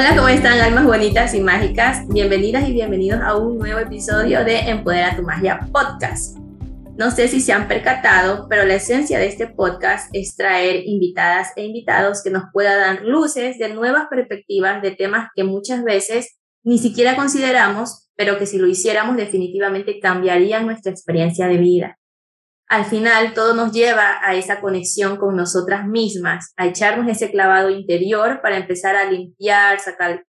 Hola, ¿cómo están almas bonitas y mágicas? Bienvenidas y bienvenidos a un nuevo episodio de Empodera tu Magia Podcast. No sé si se han percatado, pero la esencia de este podcast es traer invitadas e invitados que nos puedan dar luces de nuevas perspectivas de temas que muchas veces ni siquiera consideramos, pero que si lo hiciéramos definitivamente cambiarían nuestra experiencia de vida al final todo nos lleva a esa conexión con nosotras mismas, a echarnos ese clavado interior para empezar a limpiar,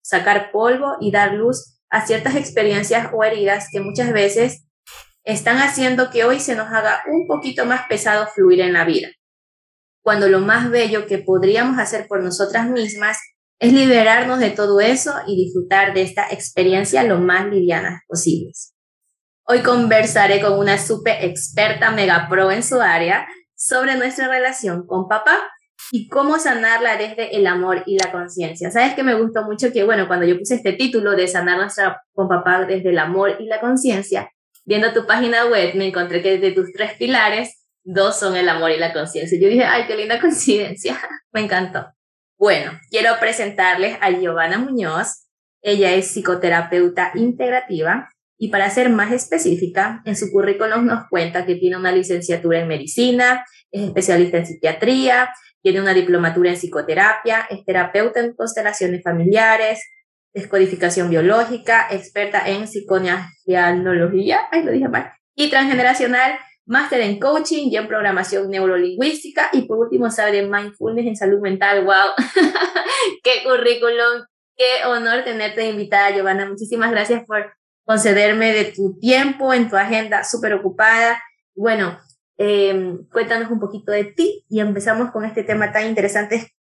sacar, polvo y dar luz a ciertas experiencias o heridas que muchas veces están haciendo que hoy se nos haga un poquito más pesado fluir en la vida. Cuando lo más bello que podríamos hacer por nosotras mismas es liberarnos de todo eso y disfrutar de esta experiencia lo más livianas posibles. Hoy conversaré con una super experta mega pro en su área sobre nuestra relación con papá y cómo sanarla desde el amor y la conciencia. Sabes que me gustó mucho que, bueno, cuando yo puse este título de sanar nuestra con papá desde el amor y la conciencia, viendo tu página web me encontré que de tus tres pilares, dos son el amor y la conciencia. Yo dije, ay, qué linda coincidencia, me encantó. Bueno, quiero presentarles a Giovanna Muñoz. Ella es psicoterapeuta integrativa y para ser más específica, en su currículum nos cuenta que tiene una licenciatura en medicina, es especialista en psiquiatría, tiene una diplomatura en psicoterapia, es terapeuta en constelaciones familiares, descodificación biológica, experta en psiconeanología, ay, lo dije mal, y transgeneracional, máster en coaching y en programación neurolingüística, y por último sabe de mindfulness en salud mental. ¡Wow! ¡Qué currículum! ¡Qué honor tenerte invitada, Giovanna! Muchísimas gracias por concederme de tu tiempo en tu agenda súper ocupada. Bueno, em, cuéntanos un poquito de ti y empezamos con este tema tan interesante.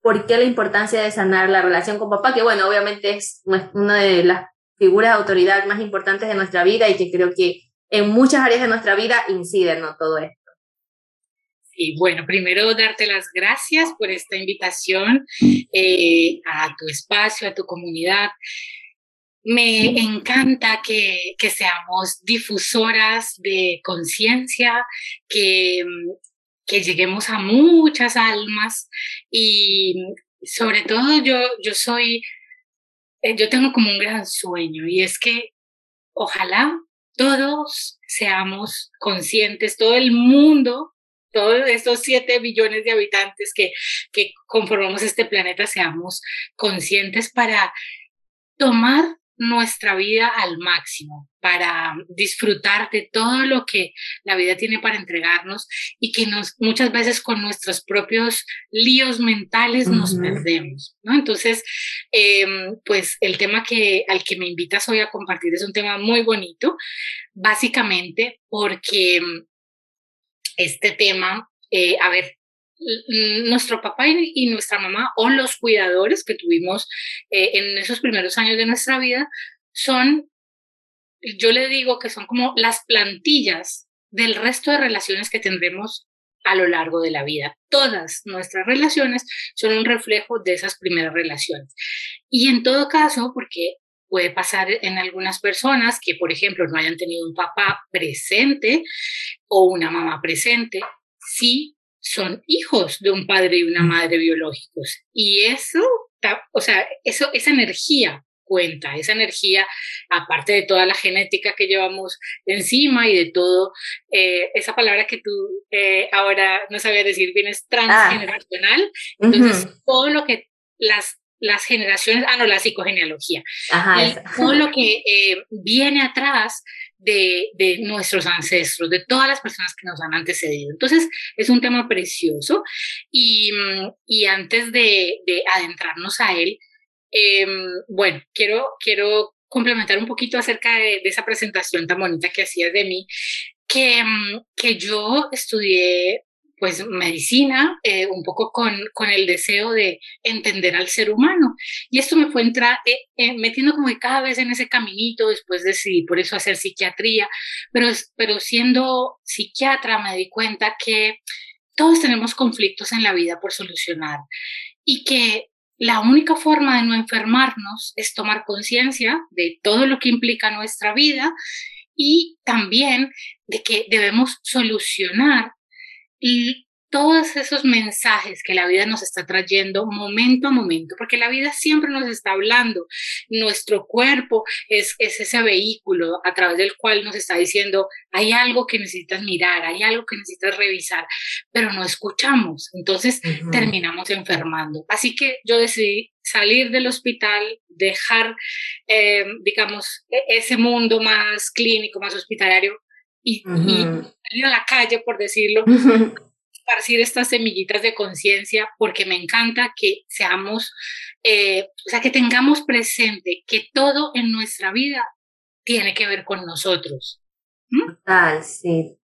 ¿Por qué la importancia de sanar la relación con papá? Que bueno, obviamente es una de las figuras de autoridad más importantes de nuestra vida y que creo que en muchas áreas de nuestra vida inciden ¿no? todo esto. Sí, bueno, primero darte las gracias por esta invitación eh, a tu espacio, a tu comunidad. Me encanta que, seamos difusoras de conciencia, que, que lleguemos a muchas almas y sobre todo yo, yo soy, eh, yo tengo como un gran sueño y es que ojalá todos seamos conscientes, todo el mundo, todos estos siete billones de habitantes que, que conformamos este planeta, seamos conscientes para tomar nuestra vida al máximo para disfrutar de todo lo que la vida tiene para entregarnos y que nos, muchas veces con nuestros propios líos mentales nos perdemos, ¿no? Entonces, em, pues el tema que, al que me invitas hoy a compartir es un tema muy bonito, básicamente porque este tema, eh, a ver, nuestro papá y, nuestra mamá o los cuidadores que tuvimos eh, en esos primeros años de nuestra vida son, yo le digo que son como las plantillas del resto de relaciones que tendremos a lo largo de la vida. Todas nuestras relaciones son un reflejo de esas primeras relaciones. Y en todo caso, porque puede pasar en algunas personas que, por ejemplo, no hayan tenido un papá presente o una mamá presente, sí son hijos de un padre y una madre biológicos. Y eso, o sea, eso, esa energía cuenta, esa energía, aparte de toda la genética que llevamos encima y de todo, eh, esa palabra que tú eh, ahora no sabías decir bien es transgeneracional. Entonces, todo lo que las las generaciones, ah, no, la psicogenealogía, todo lo que eh, viene atrás de, de, nuestros ancestros, de todas las personas que nos han antecedido. Entonces, es un tema precioso. Y, y antes de, de, adentrarnos a él, em, bueno, quiero, quiero complementar un poquito acerca de, de, esa presentación tan bonita que hacías de mí, que, que yo estudié pues medicina, eh, un poco con, con, el deseo de entender al ser humano. Y esto me fue entrar, eh, eh, metiendo como que cada vez en ese caminito, después decidí por eso hacer psiquiatría, pero, pero siendo psiquiatra me di cuenta que todos tenemos conflictos en la vida por solucionar y que la única forma de no enfermarnos es tomar conciencia de todo lo que implica nuestra vida y también de que debemos solucionar y todos esos mensajes que la vida nos está trayendo momento a momento, porque la vida siempre nos está hablando. Nuestro cuerpo es, es, ese vehículo a través del cual nos está diciendo, hay algo que necesitas mirar, hay algo que necesitas revisar, pero no escuchamos. Entonces terminamos enfermando. Así que yo decidí salir del hospital, dejar, eh, digamos, e, ese mundo más clínico, más hospitalario y, y salir a la calle, por decirlo, esparcir estas semillitas de conciencia porque me encanta que seamos, eh, o sea, que tengamos presente que todo en nuestra vida tiene que ver con nosotros. Total, sí.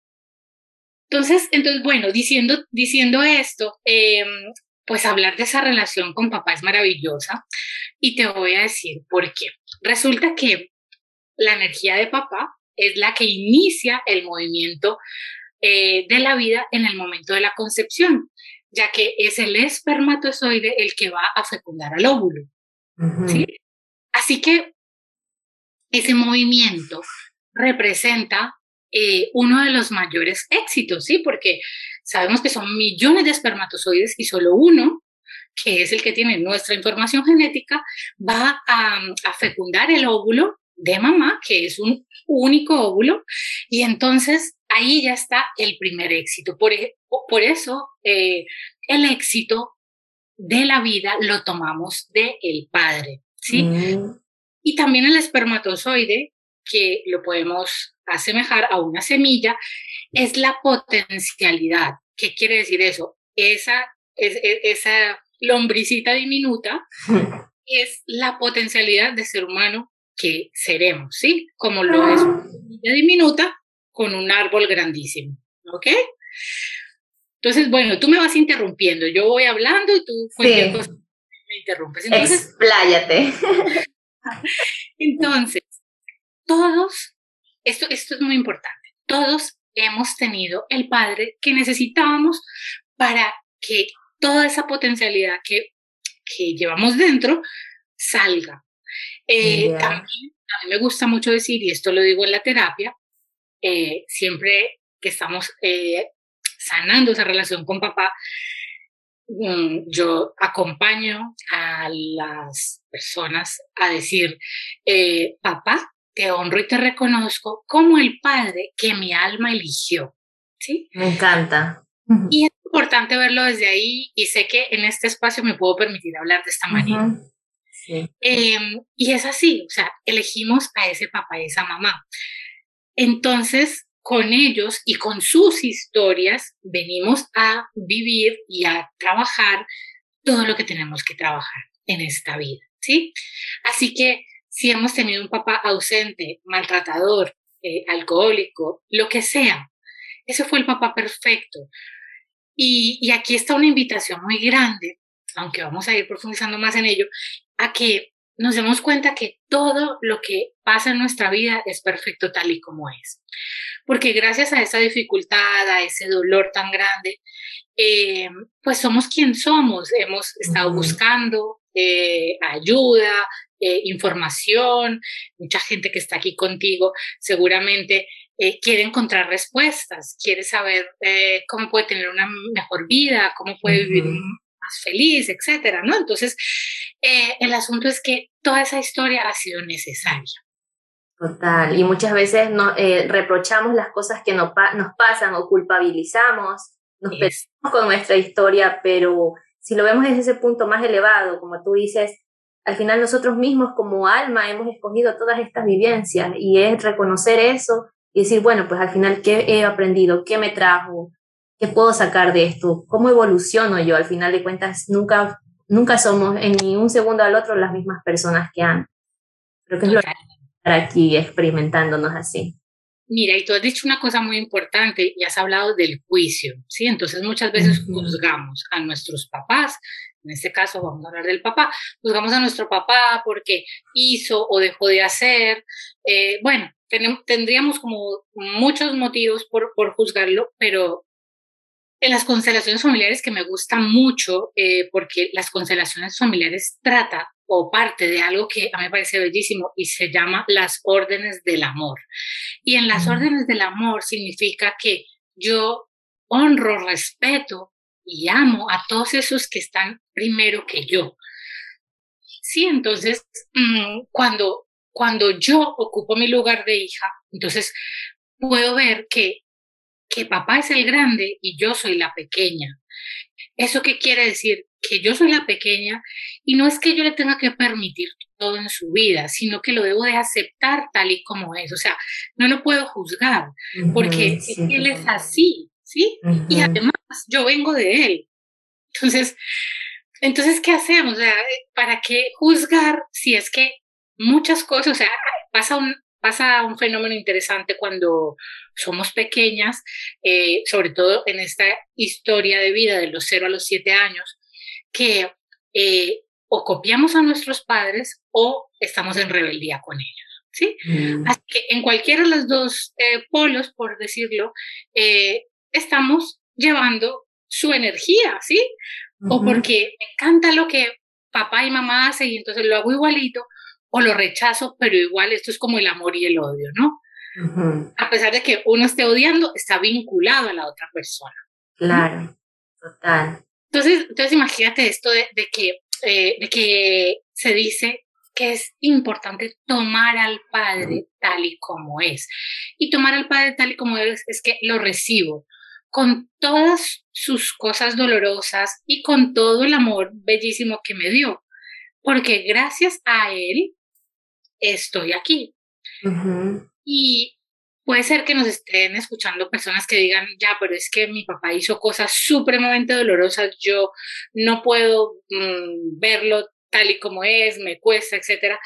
Entonces, entonces bueno, diciendo, diciendo esto, em, pues hablar de esa relación con papá es maravillosa y te voy a decir por qué. Resulta que la energía de papá es la que inicia el movimiento eh, de la vida en el momento de la concepción, ya que es el espermatozoide el que va a fecundar al óvulo. Así que ese movimiento representa eh, uno de los mayores éxitos, ¿sí? Porque sabemos que son millones de espermatozoides y solo uno, que es el que tiene nuestra información genética, va a, a fecundar el óvulo de mamá, que es un único óvulo, y entonces ahí ya está el primer éxito. Por, por eso eh, el éxito de la vida lo tomamos de el padre, ¿sí? Mm. Y también el espermatozoide, que lo podemos asemejar a una semilla, es la potencialidad. ¿Qué quiere decir eso? Esa, es, e, esa lombricita diminuta es la potencialidad de ser humano que seremos, ¿sí? Como lo es una semilla diminuta, con un árbol grandísimo, ¿ok? Entonces, bueno, tú me vas interrumpiendo, yo voy hablando y tú me interrumpes. Entonces, Expláyate. Entonces, todos, esto, esto es muy importante, todos hemos tenido el padre que necesitábamos para que toda esa potencialidad que, que llevamos dentro salga. Eh, también a mí me gusta mucho decir, y esto lo digo en la terapia, eh, siempre que estamos eh, sanando esa relación con papá, mm, yo acompaño a las personas a decir, eh, papá, te honro y te reconozco como el padre que mi alma eligió. ¿Sí? Me encanta. Y es importante verlo desde ahí y sé que en este espacio me puedo permitir hablar de esta manera. Em, y es así, o sea, elegimos a ese papá y esa mamá. Entonces, con ellos y con sus historias venimos a vivir y a trabajar todo lo que tenemos que trabajar en esta vida, ¿sí? Así que si hemos tenido un papá ausente, maltratador, eh, alcohólico, lo que sea, ese fue el papá perfecto. Y, y aquí está una invitación muy grande, aunque vamos a ir profundizando más en ello, a que nos demos cuenta que todo lo que pasa en nuestra vida es perfecto tal y como es. Porque gracias a esa dificultad, a ese dolor tan grande, eh, pues somos quien somos. Hemos estado buscando eh, ayuda, eh, información. Mucha gente que está aquí contigo seguramente quiere encontrar respuestas, quiere saber cómo puede tener una mejor vida, cómo puede vivir más feliz, etcétera, ¿no? Entonces, eh, el asunto es que toda esa historia ha sido necesaria. Total, y muchas veces no, eh, reprochamos las cosas que no nos pasan o culpabilizamos, nos peleamos con nuestra historia, pero si lo vemos desde ese punto más elevado, como tú dices, al final nosotros mismos como alma hemos escogido todas estas vivencias y es reconocer eso y decir, bueno, pues al final, ¿qué he aprendido? ¿Qué me trajo? ¿Qué puedo sacar de esto? ¿Cómo evoluciono yo? Al final de cuentas, nunca, nunca somos en ni un segundo al otro las mismas personas que antes. Creo que es lo que estar aquí experimentándonos así. Mira, y tú has dicho una cosa muy importante y has hablado del juicio, ¿sí? Entonces muchas veces juzgamos a nuestros papás, en este caso vamos a hablar del papá, juzgamos a nuestro papá porque hizo o dejó de hacer. Eh, bueno, tendríamos como muchos motivos por, por juzgarlo, pero en las constelaciones familiares que me gusta mucho, eh, porque las constelaciones familiares trata o parte de algo que a mí me parece bellísimo y se llama las órdenes del amor. Y en las órdenes del amor significa que yo honro, respeto y amo a todos esos que están primero que yo. Sí, entonces, mm, cuando, cuando yo ocupo mi lugar de hija, entonces puedo ver que, que papá es el grande y yo soy la pequeña. ¿Eso qué quiere decir? Que yo soy la pequeña y no es que yo le tenga que permitir todo en su vida, sino que lo debo de aceptar tal y como es. O sea, no lo puedo juzgar porque él es así, ¿sí? Y además yo vengo de él. Entonces, entonces, ¿qué hacemos? O sea, ¿para qué juzgar si es que muchas cosas, o sea, pasa un, pasa un fenómeno interesante cuando somos pequeñas, eh, sobre todo en esta historia de vida de los 0 a los 7 años, que eh, o copiamos a nuestros padres o estamos en rebeldía con ellos. ¿sí? Mm. Así que en cualquiera de los dos eh, polos, por decirlo, estamos llevando su energía, ¿sí? O porque me encanta lo que papá y mamá hacen y entonces lo hago igualito, o lo rechazo, pero igual esto es como el amor y el odio, ¿no? A pesar de que uno esté odiando, está vinculado a la otra persona. Claro, total. Entonces, entonces imagínate esto de, que, eh, de que se dice que es importante tomar al Padre tal y como es. Y tomar al Padre tal y como es es que lo recibo con todas sus cosas dolorosas y con todo el amor bellísimo que me dio. Porque gracias a Él estoy aquí. Y puede ser que nos estén escuchando personas que digan, ya, pero es que mi papá hizo cosas supremamente dolorosas, yo no puedo mm, verlo tal y como es, me cuesta, etc.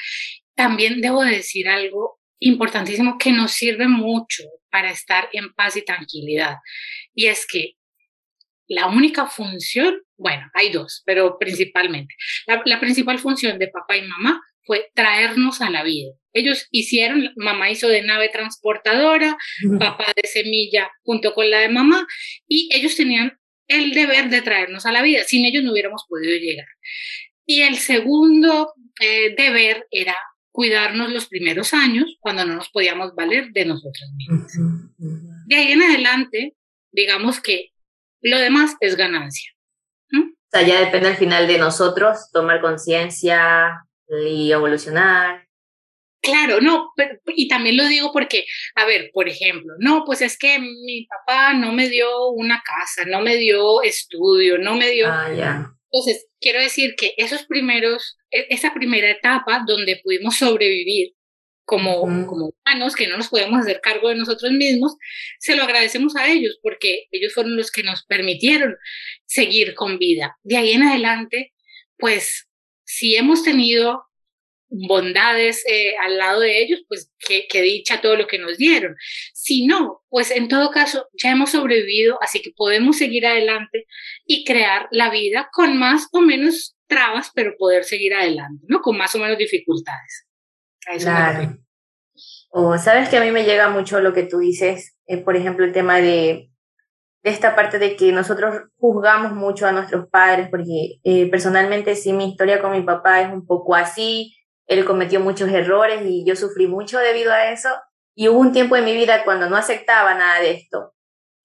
También debo decir algo importantísimo que nos sirve mucho para estar en paz y tranquilidad. Y es que la única función, bueno, hay dos, pero principalmente, la principal función de papá y mamá fue traernos a la vida. Ellos hicieron, mamá hizo de nave transportadora, papá de semilla junto con la de mamá, y ellos tenían el deber de traernos a la vida. Sin ellos no hubiéramos podido llegar. Y el segundo eh, deber era cuidarnos los primeros años cuando no nos podíamos valer de nosotros mismos. De ahí en adelante, digamos que lo demás es ganancia. O sea, ya depende al final de nosotros tomar conciencia, y evolucionar. Claro, no, y también lo digo porque, a ver, por ejemplo, no, pues es que mi papá no me dio una casa, no me dio estudio, no me dio... Ah, ya. Entonces, quiero decir que esos primeros, e, esa primera etapa donde pudimos sobrevivir como, como humanos, que no nos podemos hacer cargo de nosotros mismos, se lo agradecemos a ellos porque ellos fueron los que nos permitieron seguir con vida. De ahí en adelante, pues si hemos tenido bondades eh, al lado de ellos, pues que, dicha todo lo que nos dieron. Si no, pues en todo caso ya hemos sobrevivido, así que podemos seguir adelante y crear la vida con más o menos trabas, pero poder seguir adelante, ¿no? Con más o menos dificultades. claro. O sabes que a mí me llega mucho lo que tú dices, eh, por ejemplo, el tema de esta parte de que nosotros juzgamos mucho a nuestros padres, porque eh, personalmente sí mi historia con mi papá es un poco así, él cometió muchos errores y yo sufrí mucho debido a eso, y hubo un tiempo en mi vida cuando no aceptaba nada de esto.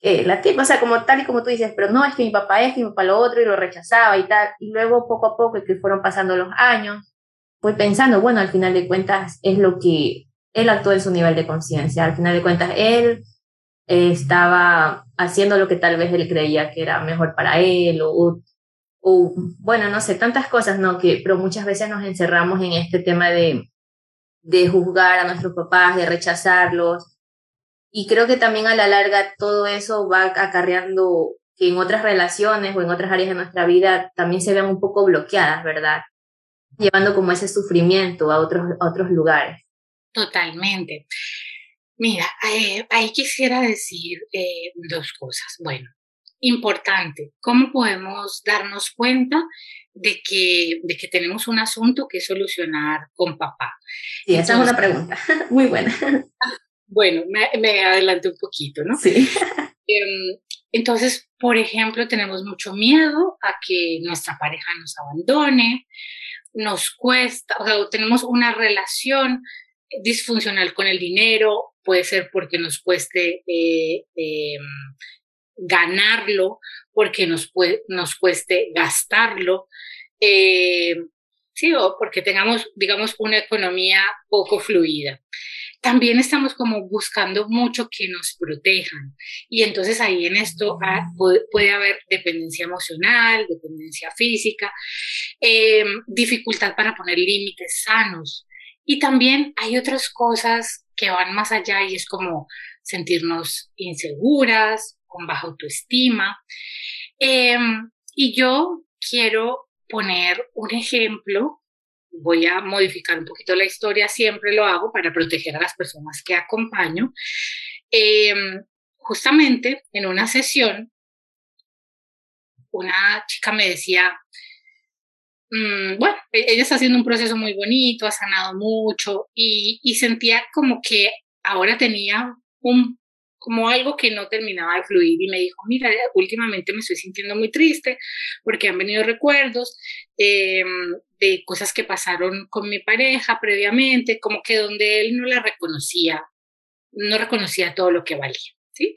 Eh, la tipa, o sea, como tal y como tú dices, pero no, es que mi papá es, que mi papá lo otro, y lo rechazaba y tal, y luego poco a poco, que fueron pasando los años, fui pensando, bueno, al final de cuentas es lo que él actuó en su nivel de conciencia, al final de cuentas él estaba haciendo lo que tal vez él creía que era mejor para él o, o, bueno, no sé, tantas cosas, ¿no? Que, pero muchas veces nos encerramos en este tema de, de juzgar a nuestros papás, de rechazarlos. Y creo que también a la larga todo eso va acarreando que en otras relaciones o en otras áreas de nuestra vida también se vean un poco bloqueadas, ¿verdad? Llevando como ese sufrimiento a otros, a otros lugares. Totalmente. Mira, eh, ahí quisiera decir eh, dos cosas. Bueno, importante, ¿cómo podemos darnos cuenta de que, de que tenemos un asunto que solucionar con papá? Sí, esa es una pregunta muy buena. Bueno, me, me adelanté un poquito, ¿no? Sí. Em, entonces, por ejemplo, tenemos mucho miedo a que nuestra pareja nos abandone, nos cuesta, o sea, tenemos una relación disfuncional con el dinero, puede ser porque nos cueste eh, em, ganarlo porque nos, nos cueste gastarlo. Eh, sí, o porque tengamos, digamos, una economía poco fluida. También estamos como buscando mucho que nos protejan. Y entonces ahí en esto ah, puede, haber dependencia emocional, dependencia física, em, dificultad para poner límites sanos. Y también hay otras cosas que van más allá y es como sentirnos inseguras, con baja autoestima. Em, y yo quiero poner un ejemplo, voy a modificar un poquito la historia, siempre lo hago para proteger a las personas que acompaño. Em, justamente en una sesión, una chica me decía, mm, bueno, e-, ella está haciendo un proceso muy bonito, ha sanado mucho y, y sentía como que ahora tenía un como algo que no terminaba de fluir y me dijo, mira, últimamente me estoy sintiendo muy triste porque han venido recuerdos em, de cosas que pasaron con mi pareja previamente, como que donde él no la reconocía, no reconocía todo lo que valía, ¿sí?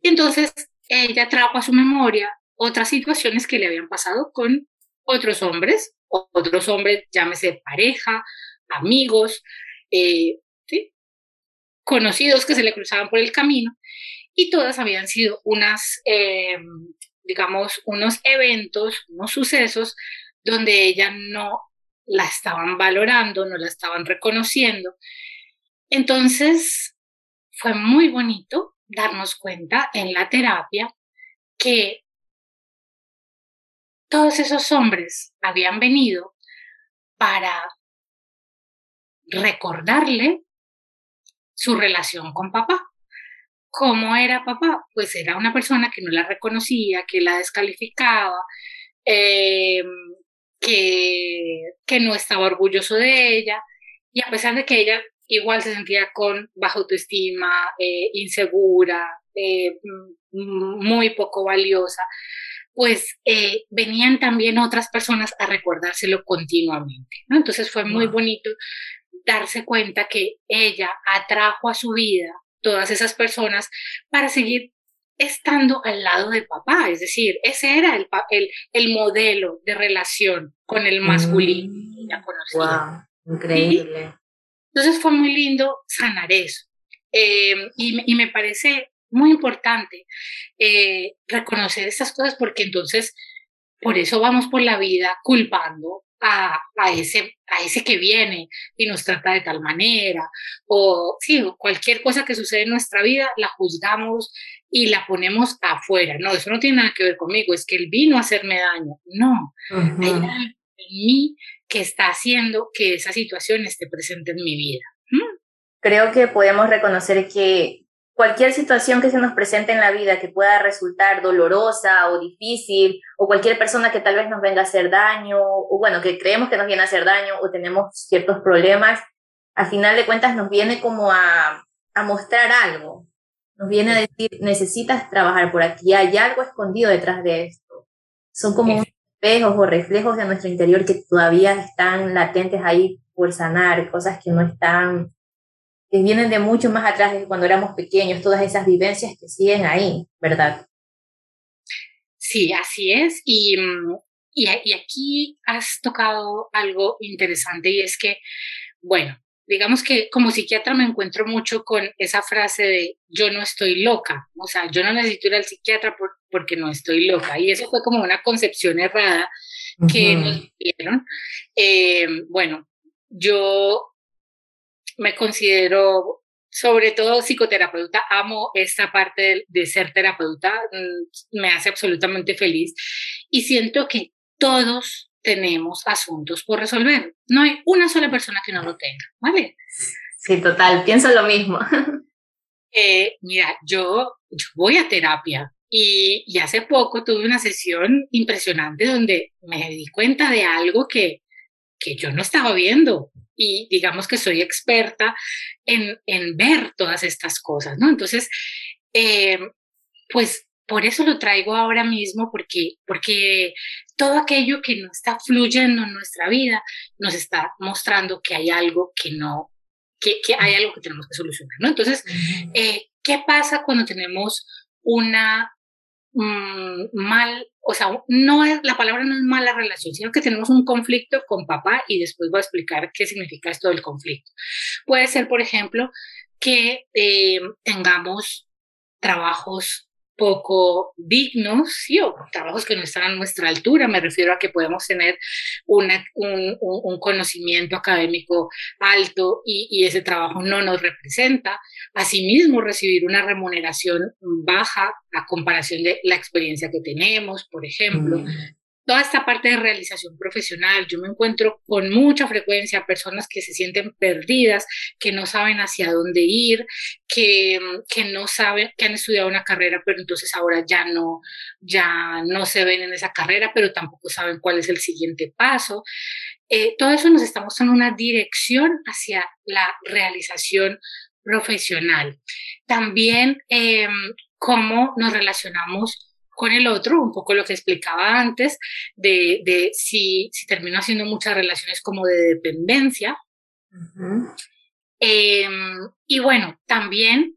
Y entonces ella trajo a su memoria otras situaciones que le habían pasado con otros hombres, otros hombres, llámese pareja, amigos, eh, conocidos que se le cruzaban por el camino y todas habían sido unas, eh, digamos, unos eventos, unos sucesos donde ella no la estaban valorando, no la estaban reconociendo. Entonces, fue muy bonito darnos cuenta en la terapia que todos esos hombres habían venido para recordarle su relación con papá. ¿Cómo era papá? Pues era una persona que no la reconocía, que la descalificaba, em, que, que no estaba orgulloso de ella, y a pesar de que ella igual se sentía con baja autoestima, eh, insegura, eh, muy poco valiosa, pues eh, venían también otras personas a recordárselo continuamente. ¿no? Entonces fue muy bonito darse cuenta que ella atrajo a su vida todas esas personas para seguir estando al lado de papá, es decir, ese era el, el, el modelo de relación con el masculino que ella conocía. Wow, increíble. Entonces fue muy lindo sanar eso. Eh, y, y, me parece muy importante eh, reconocer estas cosas porque entonces por eso vamos por la vida culpando a, ese, a ese que viene y nos trata de tal manera, o sí, cualquier cosa que sucede en nuestra vida la juzgamos y la ponemos afuera. No, eso no tiene nada que ver conmigo, es que él vino a hacerme daño. No, hay algo en mí que está haciendo que esa situación esté presente en mi vida. ¿Mm? Creo que podemos reconocer que cualquier situación que se nos presente en la vida que pueda resultar dolorosa o difícil, o cualquier persona que tal vez nos venga a hacer daño, o bueno, que creemos que nos viene a hacer daño o tenemos ciertos problemas, al final de cuentas nos viene como a, a mostrar algo. Nos viene a decir, necesitas trabajar por aquí, hay algo escondido detrás de esto. Son como espejos o reflejos de nuestro interior que todavía están latentes ahí por sanar, cosas que no están que vienen de mucho más atrás de cuando éramos pequeños, todas esas vivencias que siguen ahí, ¿verdad? Sí, así es. Y, mm, y, y aquí has tocado algo interesante y es que, bueno, digamos que como psiquiatra me encuentro mucho con esa frase de yo no estoy loca, o sea, yo no necesito ir al psiquiatra porque no estoy loca. Y eso fue como una concepción errada que nos dieron. Eh, bueno, yo me considero sobre todo psicoterapeuta, amo esta parte de, ser terapeuta, mm, me hace absolutamente feliz y siento que todos tenemos asuntos por resolver. No hay una sola persona que no lo tenga, ¿vale? Sí, total, pienso lo mismo. Eh, mira, yo, voy a terapia y, y hace poco tuve una sesión impresionante donde me di cuenta de algo que, que yo no estaba viendo y digamos que soy experta en, en ver todas estas cosas, ¿no? Entonces, eh, pues por eso lo traigo ahora mismo, porque, porque todo aquello que no está fluyendo en nuestra vida nos está mostrando que hay algo que no, que, que hay algo que tenemos que solucionar, ¿no? Entonces, eh, ¿qué pasa cuando tenemos una mm, mal, o sea, no es, la palabra no es mala relación, sino que tenemos un conflicto con papá y después voy a explicar qué significa esto del conflicto. Puede ser, por ejemplo, que eh, tengamos trabajos poco dignos, ¿sí? o trabajos que no están a nuestra altura. Me refiero a que podemos tener un, un, conocimiento académico alto y, y, ese trabajo no nos representa. Asimismo, recibir una remuneración baja a comparación de la experiencia que tenemos, por ejemplo. Mm toda esta parte de realización profesional, yo me encuentro con mucha frecuencia personas que se sienten perdidas, que no saben hacia dónde ir, que, que no saben, que han estudiado una carrera, pero entonces ahora ya no, ya no se ven en esa carrera, pero tampoco saben cuál es el siguiente paso. Eh, todo eso nos está mostrando una dirección hacia la realización profesional. También eh, cómo nos relacionamos con el otro, un poco lo que explicaba antes, de, de si, si termino haciendo muchas relaciones como de dependencia. Em, y bueno, también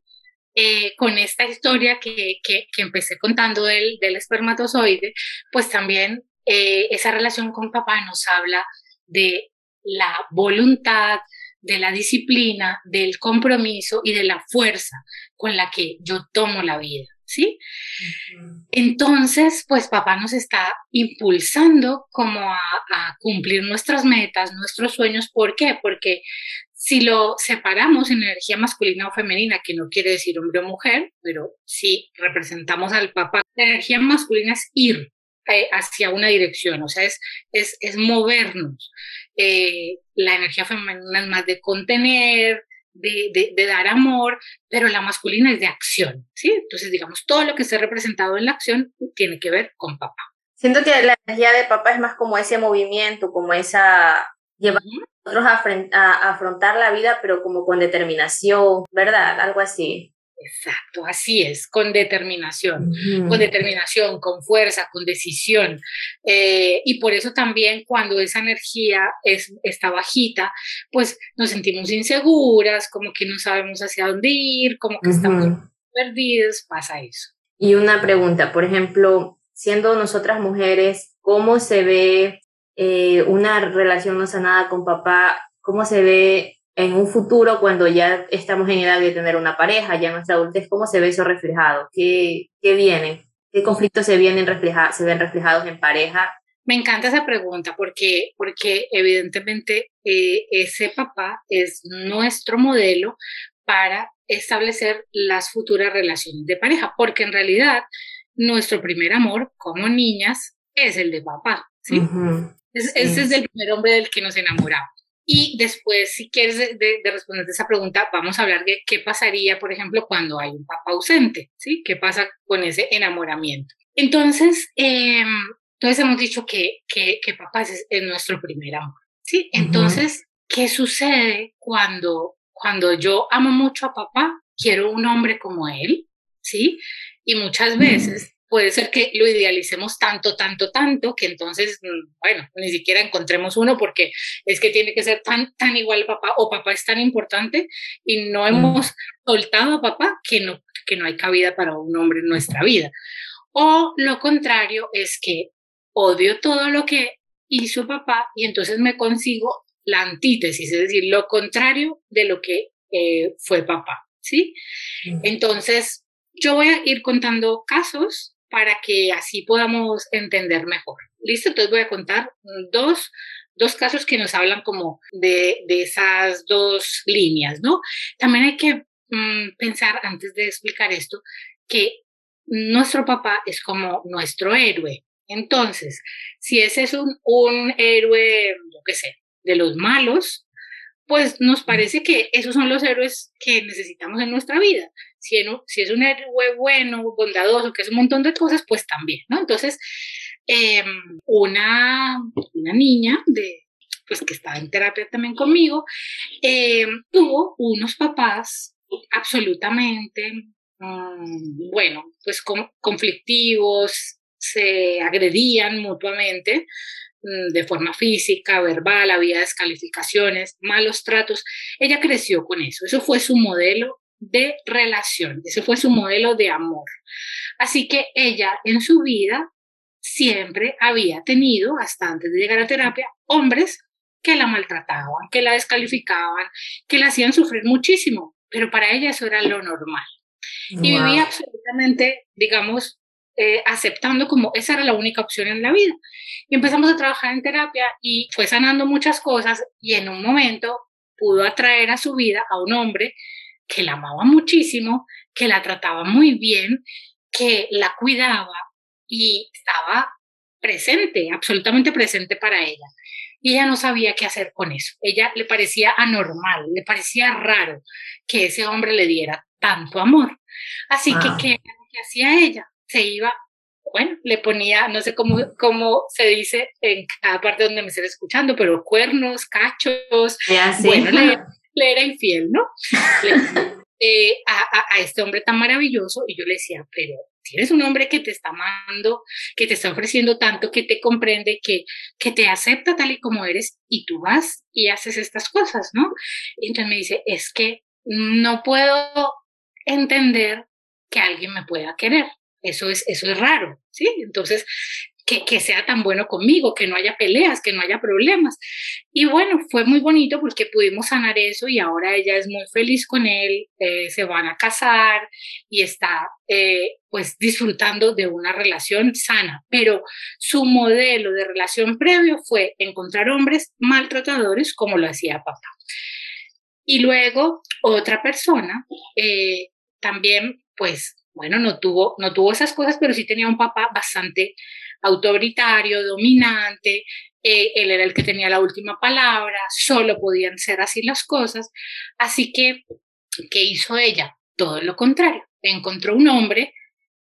eh, con esta historia que, que, que, empecé contando del, del espermatozoide, pues también eh, esa relación con papá nos habla de la voluntad, de la disciplina, del compromiso y de la fuerza con la que yo tomo la vida. ¿Sí? Entonces, pues papá nos está impulsando como a, cumplir nuestras metas, nuestros sueños. ¿Por qué? Porque si lo separamos en energía masculina o femenina, que no quiere decir hombre o mujer, pero si representamos al papá, la energía masculina es ir eh, hacia una dirección, o sea, es, es, es movernos. Eh, la energía femenina es más de contener, de, de, dar amor, pero la masculina es de acción, ¿sí? Entonces, digamos, todo lo que esté representado en la acción tiene que ver con papá. Siento que la energía de papá es más como ese movimiento, como esa llevar a afrontar la vida, pero como con determinación, ¿verdad? Algo así. Exacto, así es, con determinación, con determinación, con fuerza, con decisión. Eh, y por eso también cuando esa energía es, está bajita, pues nos sentimos inseguras, como que no sabemos hacia dónde ir, como que estamos perdidos, pasa eso. Y una pregunta, por ejemplo, siendo nosotras mujeres, ¿cómo se ve eh, una relación no sanada con papá? ¿Cómo se ve en un futuro, cuando ya estamos en edad de tener una pareja, ya nuestra adultez, ¿cómo se ve eso reflejado? ¿Qué, qué viene? ¿Qué conflictos se, vienen reflejados, se ven reflejados en pareja? Me encanta esa pregunta porque, porque evidentemente eh, ese papá es nuestro modelo para establecer las futuras relaciones de pareja, porque en realidad nuestro primer amor como niñas es el de papá, ¿sí? Ese es el primer hombre del que nos enamoramos. Y después, si quieres de, de, responder esa pregunta, vamos a hablar de qué pasaría, por ejemplo, cuando hay un papá ausente, ¿sí? ¿Qué pasa con ese enamoramiento? Entonces, eh, entonces hemos dicho que, que, que papá es, es, nuestro primer amor, ¿sí? Entonces, ¿qué sucede cuando, cuando yo amo mucho a papá? Quiero un hombre como él, ¿sí? Y muchas veces puede ser que lo idealicemos tanto, tanto, tanto, que entonces, mm, bueno, ni siquiera encontremos uno porque es que tiene que ser tan, tan igual papá o papá es tan importante y no hemos soltado a papá que no, que no hay cabida para un hombre en nuestra vida. O lo contrario es que odio todo lo que hizo papá y entonces me consigo la antítesis, es decir, lo contrario de lo que eh, fue papá, ¿sí? Entonces, yo voy a ir contando casos para que así podamos entender mejor. ¿Listo? Entonces voy a contar dos, dos casos que nos hablan como de, de esas dos líneas, ¿no? También hay que mm, pensar, antes de explicar esto, que nuestro papá es como nuestro héroe. Entonces, si ese es un, un héroe, yo qué sé, de los malos, pues nos parece que esos son los héroes que necesitamos en nuestra vida si, es un héroe bueno, bondadoso, que es un montón de cosas, pues también, ¿no? Entonces, em, una, una niña de, pues que estaba en terapia también conmigo, em, tuvo unos papás absolutamente, mm, bueno, pues conflictivos, se agredían mutuamente mm, de forma física, verbal, había descalificaciones, malos tratos. Ella creció con eso, eso fue su modelo de relación. Ese fue su modelo de amor. Así que ella en su vida siempre había tenido, hasta antes de llegar a terapia, hombres que la maltrataban, que la descalificaban, que la hacían sufrir muchísimo, pero para ella eso era lo normal. Y vivía absolutamente, digamos, eh, aceptando como esa era la única opción en la vida. Y empezamos a trabajar en terapia y fue sanando muchas cosas y en un momento pudo atraer a su vida a un hombre que la amaba muchísimo, que la trataba muy bien, que la cuidaba y estaba presente, absolutamente presente para ella. Y ella no sabía qué hacer con eso. Ella le parecía anormal, le parecía raro que ese hombre le diera tanto amor. Así que, ¿qué, ¿qué hacía ella? Se iba bueno, le ponía, no sé cómo, cómo se dice en cada parte donde me esté escuchando, pero cuernos, cachos. Bueno, le, era infiel, ¿no? Eh, a, este hombre tan maravilloso y yo le decía, pero tienes un hombre que te está amando, que te está ofreciendo tanto, que te comprende, que, que te acepta tal y como eres y tú vas y haces estas cosas, ¿no? Y entonces me dice, es que no puedo entender que alguien me pueda querer. Eso es, eso es raro, ¿sí? Entonces, que, que, sea tan bueno conmigo, que no haya peleas, que no haya problemas. Y bueno, fue muy bonito porque pudimos sanar eso y ahora ella es muy feliz con él, eh, se van a casar y está eh, pues disfrutando de una relación sana. Pero su modelo de relación previo fue encontrar hombres maltratadores como lo hacía papá. Y luego otra persona eh, también pues bueno, no tuvo, no tuvo esas cosas, pero sí tenía un papá bastante autoritario, dominante, eh, él era el que tenía la última palabra, solo podían ser así las cosas, así que, ¿qué hizo ella? Todo lo contrario, encontró un hombre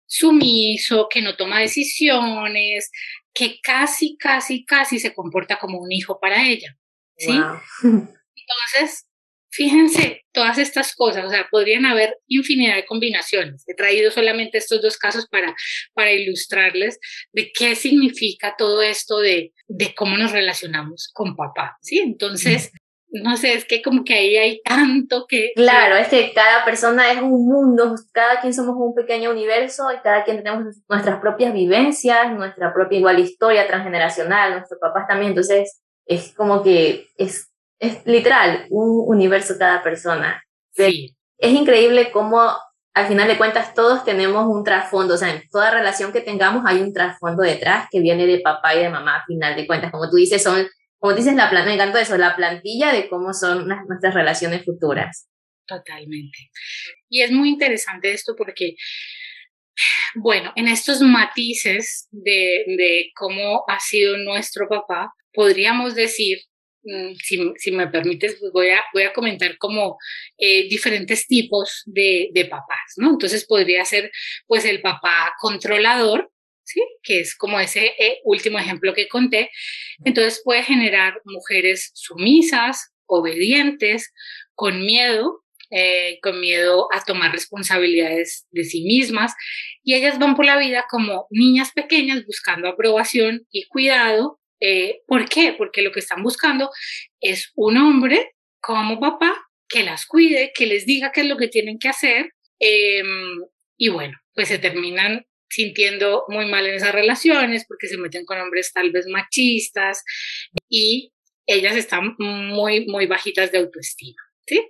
sumiso, que no toma decisiones, que casi, casi, casi se comporta como un hijo para ella, ¿sí? Entonces, Fíjense todas estas cosas, o sea, podrían haber infinidad de combinaciones. He traído solamente estos dos casos para, para ilustrarles de qué significa todo esto de, de cómo nos relacionamos con papá, ¿sí? Entonces, no sé, es que como que ahí hay tanto que... Claro, es que cada persona es un mundo, cada quien somos un pequeño universo y cada quien tenemos nuestras propias vivencias, nuestra propia igual historia transgeneracional, nuestros papás también, entonces es como que es es literal un universo cada persona. Sí. Es increíble cómo al final de cuentas todos tenemos un trasfondo, o sea, en toda relación que tengamos hay un trasfondo detrás que viene de papá y de mamá, al final de cuentas, como tú dices, son, como dices, la me encantó eso, la plantilla de cómo son nuestras relaciones futuras. Totalmente. Y es muy interesante esto porque, bueno, en estos matices de, de cómo ha sido nuestro papá, podríamos decir Mm, si, me permites, pues voy a, voy a comentar como eh, diferentes tipos de, de, papás, ¿no? Entonces podría ser pues el papá controlador, ¿sí? Que es como ese eh, último ejemplo que conté. Entonces puede generar mujeres sumisas, obedientes, con miedo, eh, con miedo a tomar responsabilidades de sí mismas y ellas van por la vida como niñas pequeñas buscando aprobación y cuidado eh, ¿Por qué? Porque lo que están buscando es un hombre como papá que las cuide, que les diga qué es lo que tienen que hacer. Em, y bueno, pues se terminan sintiendo muy mal en esas relaciones porque se meten con hombres tal vez machistas y ellas están muy, muy bajitas de autoestima. ¿sí?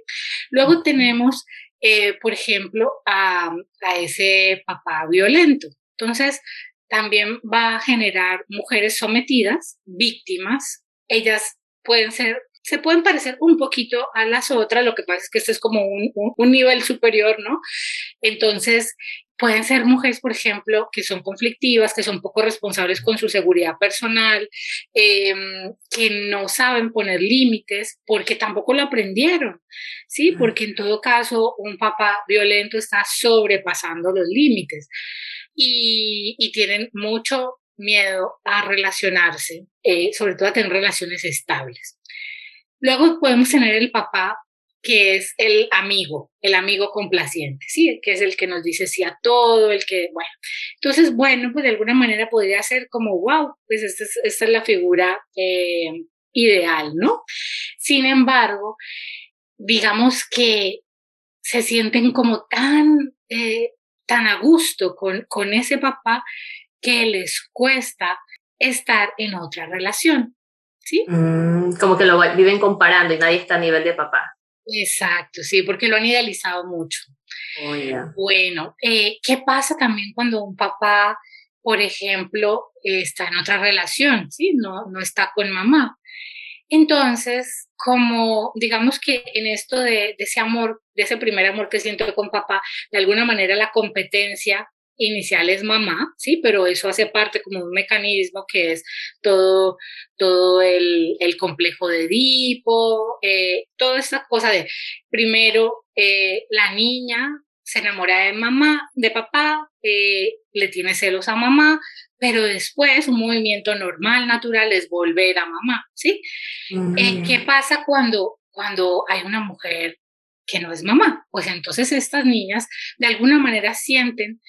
Luego tenemos, eh, por ejemplo, a, a ese papá violento. Entonces, también va a generar mujeres sometidas, víctimas. Ellas pueden ser, se pueden parecer un poquito a las otras, lo que pasa es que este es como un, un, nivel superior, ¿no? Entonces, pueden ser mujeres, por ejemplo, que son conflictivas, que son poco responsables con su seguridad personal, em, que no saben poner límites porque tampoco lo aprendieron, ¿sí? Porque en todo caso, un papá violento está sobrepasando los límites y, tienen mucho miedo a relacionarse, eh, sobre todo a tener relaciones estables. Luego podemos tener el papá que es el amigo, el amigo complaciente, ¿sí? Que es el que nos dice sí a todo, el que, bueno. Entonces, bueno, pues de alguna manera podría ser como, wow, pues esta es, la figura eh, ideal, ¿no? Sin embargo, digamos que se sienten como tan, eh, tan a gusto con, con ese papá que les cuesta estar en otra relación. ¿Sí? Mm, como que lo viven comparando y nadie está a nivel de papá. Exacto, sí, porque lo han idealizado mucho. Oh, bueno, eh, ¿qué pasa también cuando un papá, por ejemplo, está en otra relación, ¿sí? No, no está con mamá. Entonces, como digamos que en esto de, ese amor, de ese primer amor que siento con papá, de alguna manera la competencia inicial es mamá, sí, pero eso hace parte como un mecanismo que es todo, todo el, el complejo de Edipo, eh, toda esta cosa de primero eh, la niña se enamora de mamá, de papá, eh, le tiene celos a mamá, pero después un movimiento normal, natural es volver a mamá, ¿sí? ¿Qué pasa cuando, cuando hay una mujer que no es mamá? Pues entonces estas niñas de alguna manera sienten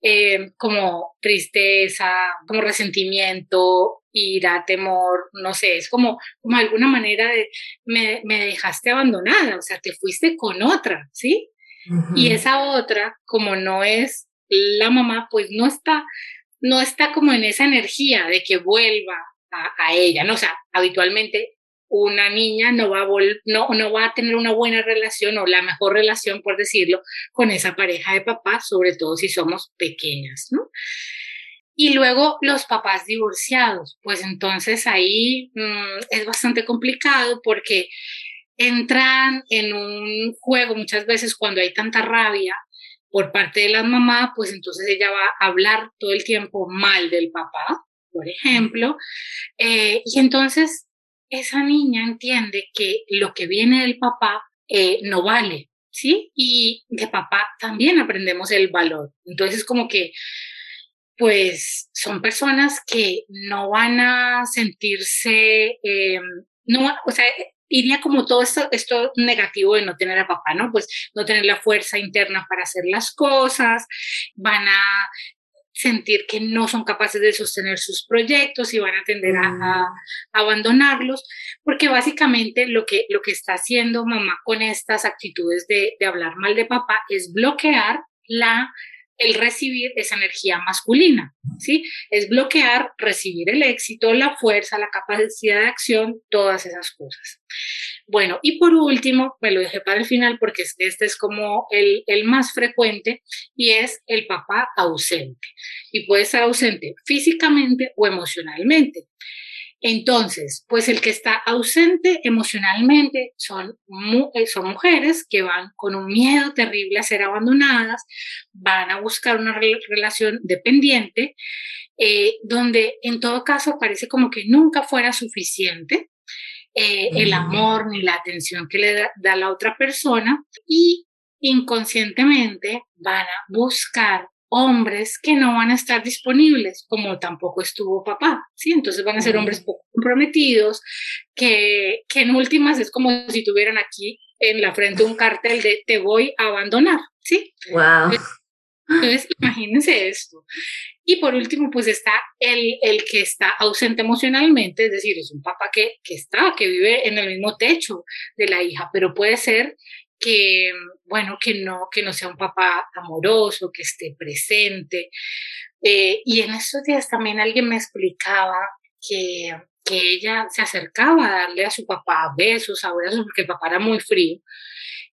eh, como tristeza, como resentimiento, ira, temor, no sé, es como, como alguna manera de, me, me dejaste abandonada, o sea, te fuiste con otra, ¿sí? Y esa otra, como no es la mamá, pues no está, no está como en esa energía de que vuelva a, a ella, ¿no? O sea, habitualmente una niña no va, a no, no va a tener una buena relación o la mejor relación, por decirlo, con esa pareja de papás, sobre todo si somos pequeñas, ¿no? Y luego los papás divorciados, pues entonces ahí mm, es bastante complicado porque entran en un juego muchas veces cuando hay tanta rabia por parte de la mamá, pues entonces ella va a hablar todo el tiempo mal del papá, por ejemplo, eh, y entonces esa niña entiende que lo que viene del papá eh, no vale, ¿sí? Y de papá también aprendemos el valor. Entonces, como que, pues, son personas que no van a sentirse, em, no, o sea, iría como todo esto, esto negativo de no tener a papá, ¿no? Pues no tener la fuerza interna para hacer las cosas, van a sentir que no son capaces de sostener sus proyectos y van a tender a, mm. abandonarlos, porque básicamente lo que, lo que está haciendo mamá con estas actitudes de, de hablar mal de papá es bloquear la el recibir esa energía masculina, ¿sí? Es bloquear, recibir el éxito, la fuerza, la capacidad de acción, todas esas cosas. Bueno, y por último, me lo dejé para el final porque este es como el, el más frecuente y es el papá ausente. Y puede estar ausente físicamente o emocionalmente. Entonces, pues el que está ausente emocionalmente son, eh, son mujeres que van con un miedo terrible a ser abandonadas, van a buscar una relación dependiente, eh, donde en todo caso parece como que nunca fuera suficiente eh, el amor ni la atención que le da, da la otra persona y inconscientemente van a buscar hombres que no van a estar disponibles, como tampoco estuvo papá, ¿sí? Entonces van a ser hombres poco comprometidos, que, que en últimas es como si tuvieran aquí en la frente un cartel de te voy a abandonar, ¿sí? Wow. Entonces, imagínense esto. Y por último, pues está el, el que está ausente emocionalmente, es decir, es un papá que, que está, que vive en el mismo techo de la hija, pero puede ser que, bueno, que no, que no sea un papá amoroso, que esté presente. Eh, y en estos días también alguien me explicaba que, que ella se acercaba a darle a su papá besos, abrazos, porque el papá era muy frío.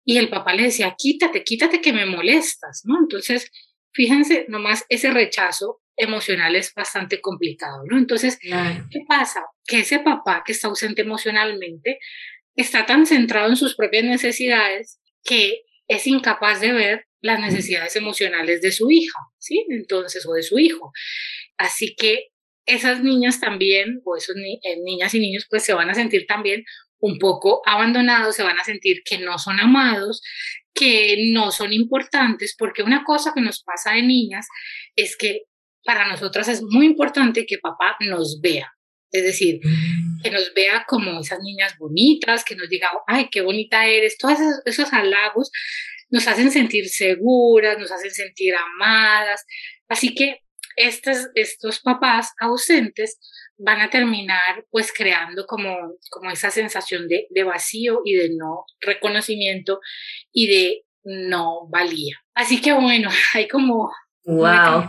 Y el papá le decía, quítate, quítate que me molestas, ¿no? Entonces, fíjense, nomás ese rechazo emocional es bastante complicado, ¿no? Entonces, ¿qué pasa? Que ese papá que está ausente emocionalmente está tan centrado en sus propias necesidades que es incapaz de ver las necesidades emocionales de su hija, ¿sí? Entonces, o de su hijo. Así que esas niñas también, o esos eh, niñas y niños, pues se van a sentir también un poco abandonados, se van a sentir que no son amados, que no son importantes, porque una cosa que nos pasa de niñas es que para nosotras es muy importante que papá nos vea, es decir, mm. que nos vea como esas niñas bonitas, que nos diga, ay, qué bonita eres. Todos esos, halagos nos hacen sentir seguras, nos hacen sentir amadas. Así que estos, estos papás ausentes van a terminar pues creando como, como esa sensación de, de vacío y de no reconocimiento y de no valía. Así que bueno, hay como... ¡Wow!